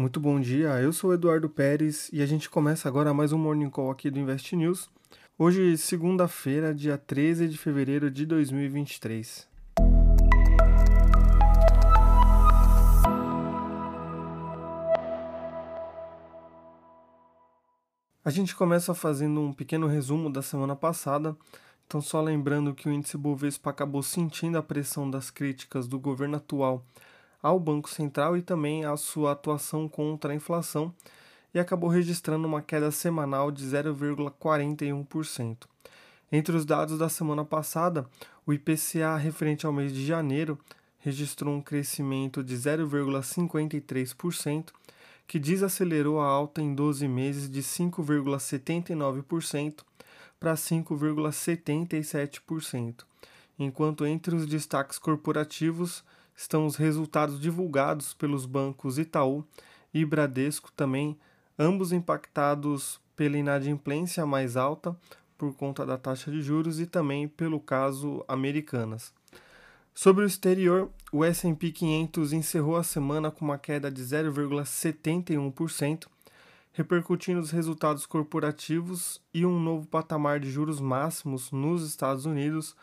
Muito bom dia, eu sou Eduardo Pérez e a gente começa agora mais um Morning Call aqui do Invest News. Hoje, segunda-feira, dia 13 de fevereiro de 2023. A gente começa fazendo um pequeno resumo da semana passada. Então, só lembrando que o índice Bovespa acabou sentindo a pressão das críticas do governo atual ao Banco Central e também à sua atuação contra a inflação e acabou registrando uma queda semanal de 0,41%. Entre os dados da semana passada, o IPCA referente ao mês de janeiro registrou um crescimento de 0,53%, que desacelerou a alta em 12 meses de 5,79% para 5,77%, enquanto entre os destaques corporativos estão os resultados divulgados pelos bancos Itaú e Bradesco também, ambos impactados pela inadimplência mais alta por conta da taxa de juros e também pelo caso Americanas. Sobre o exterior, o S&P 500 encerrou a semana com uma queda de 0,71%, repercutindo os resultados corporativos e um novo patamar de juros máximos nos Estados Unidos,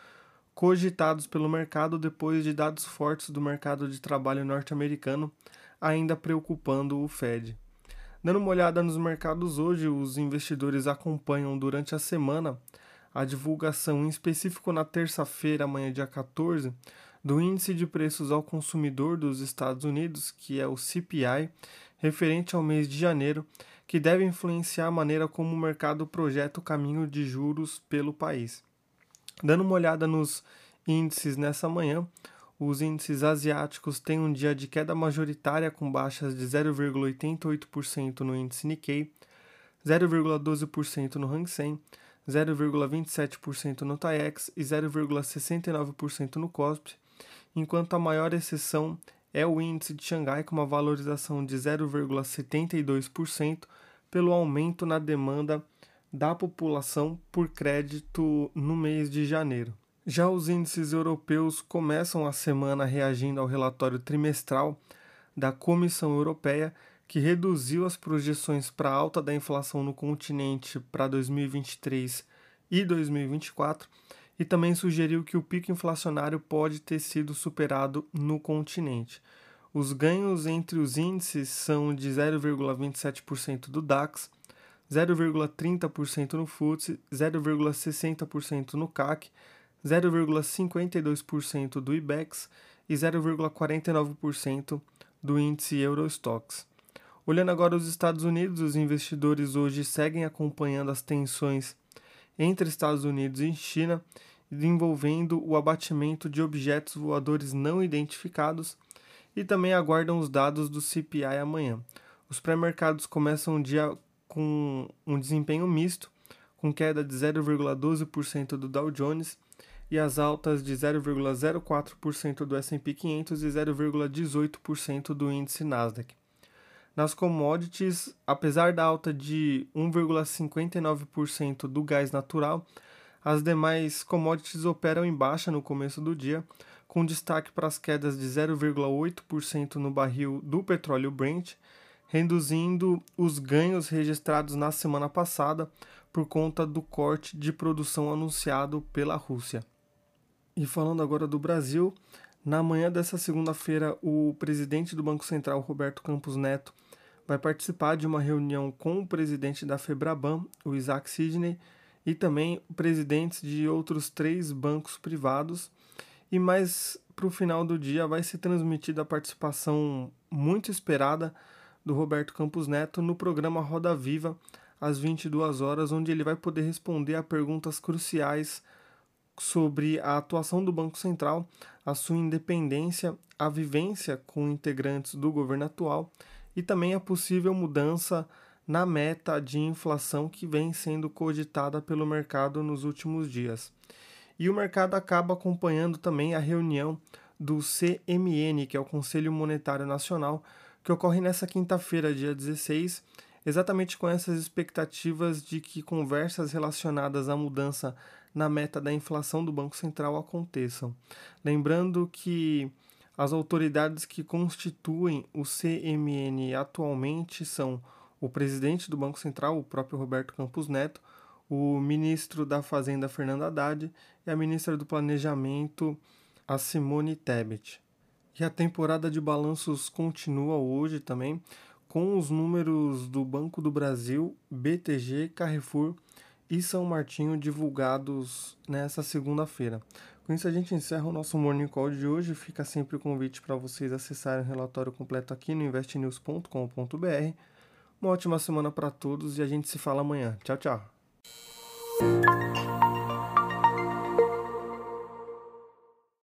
cogitados pelo mercado depois de dados fortes do mercado de trabalho norte-americano, ainda preocupando o Fed. Dando uma olhada nos mercados hoje, os investidores acompanham durante a semana a divulgação, em específico na terça-feira, amanhã dia 14, do Índice de Preços ao Consumidor dos Estados Unidos, que é o CPI, referente ao mês de janeiro, que deve influenciar a maneira como o mercado projeta o caminho de juros pelo país. Dando uma olhada nos índices nessa manhã, os índices asiáticos têm um dia de queda majoritária com baixas de 0,88% no índice Nikkei, 0,12% no Hang Seng, 0,27% no TAIEX e 0,69% no KOSPI, enquanto a maior exceção é o índice de Xangai com uma valorização de 0,72% pelo aumento na demanda da população por crédito no mês de janeiro. Já os índices europeus começam a semana reagindo ao relatório trimestral da Comissão Europeia, que reduziu as projeções para alta da inflação no continente para 2023 e 2024 e também sugeriu que o pico inflacionário pode ter sido superado no continente. Os ganhos entre os índices são de 0,27% do DAX, 0,30% no FTSE, 0,60% no CAC, 0,52% do IBEX e 0,49% do índice Eurostox. Olhando agora os Estados Unidos, os investidores hoje seguem acompanhando as tensões entre Estados Unidos e China, envolvendo o abatimento de objetos voadores não identificados e também aguardam os dados do CPI amanhã. Os pré-mercados começam o dia com um desempenho misto, com queda de 0,12% do Dow Jones e as altas de 0,04% do S&P 500 e 0,18% do índice Nasdaq. Nas commodities, apesar da alta de 1,59% do gás natural, as demais commodities operam em baixa no começo do dia, com destaque para as quedas de 0,8% no barril do petróleo Brent reduzindo os ganhos registrados na semana passada por conta do corte de produção anunciado pela Rússia. E falando agora do Brasil, na manhã dessa segunda-feira, o presidente do Banco Central, Roberto Campos Neto, vai participar de uma reunião com o presidente da Febraban, o Isaac Sidney, e também presidentes de outros três bancos privados. E mais para o final do dia vai ser transmitida a participação muito esperada do Roberto Campos Neto no programa Roda Viva, às 22 horas, onde ele vai poder responder a perguntas cruciais sobre a atuação do Banco Central, a sua independência, a vivência com integrantes do governo atual e também a possível mudança na meta de inflação que vem sendo cogitada pelo mercado nos últimos dias. E o mercado acaba acompanhando também a reunião do CMN, que é o Conselho Monetário Nacional, que ocorre nessa quinta-feira, dia 16, exatamente com essas expectativas de que conversas relacionadas à mudança na meta da inflação do Banco Central aconteçam. Lembrando que As autoridades que constituem o CMN atualmente são o presidente do Banco Central, o próprio Roberto Campos Neto, o ministro da Fazenda, Fernando Haddad, e a ministra do Planejamento, a Simone Tebet. E a temporada de balanços continua hoje também, com os números do Banco do Brasil, BTG, Carrefour e São Martinho divulgados nessa segunda-feira. Com isso, a gente encerra o nosso Morning Call de hoje. Fica sempre o convite para vocês acessarem o relatório completo aqui no investnews.com.br. Uma ótima semana para todos e a gente se fala amanhã. Tchau, tchau.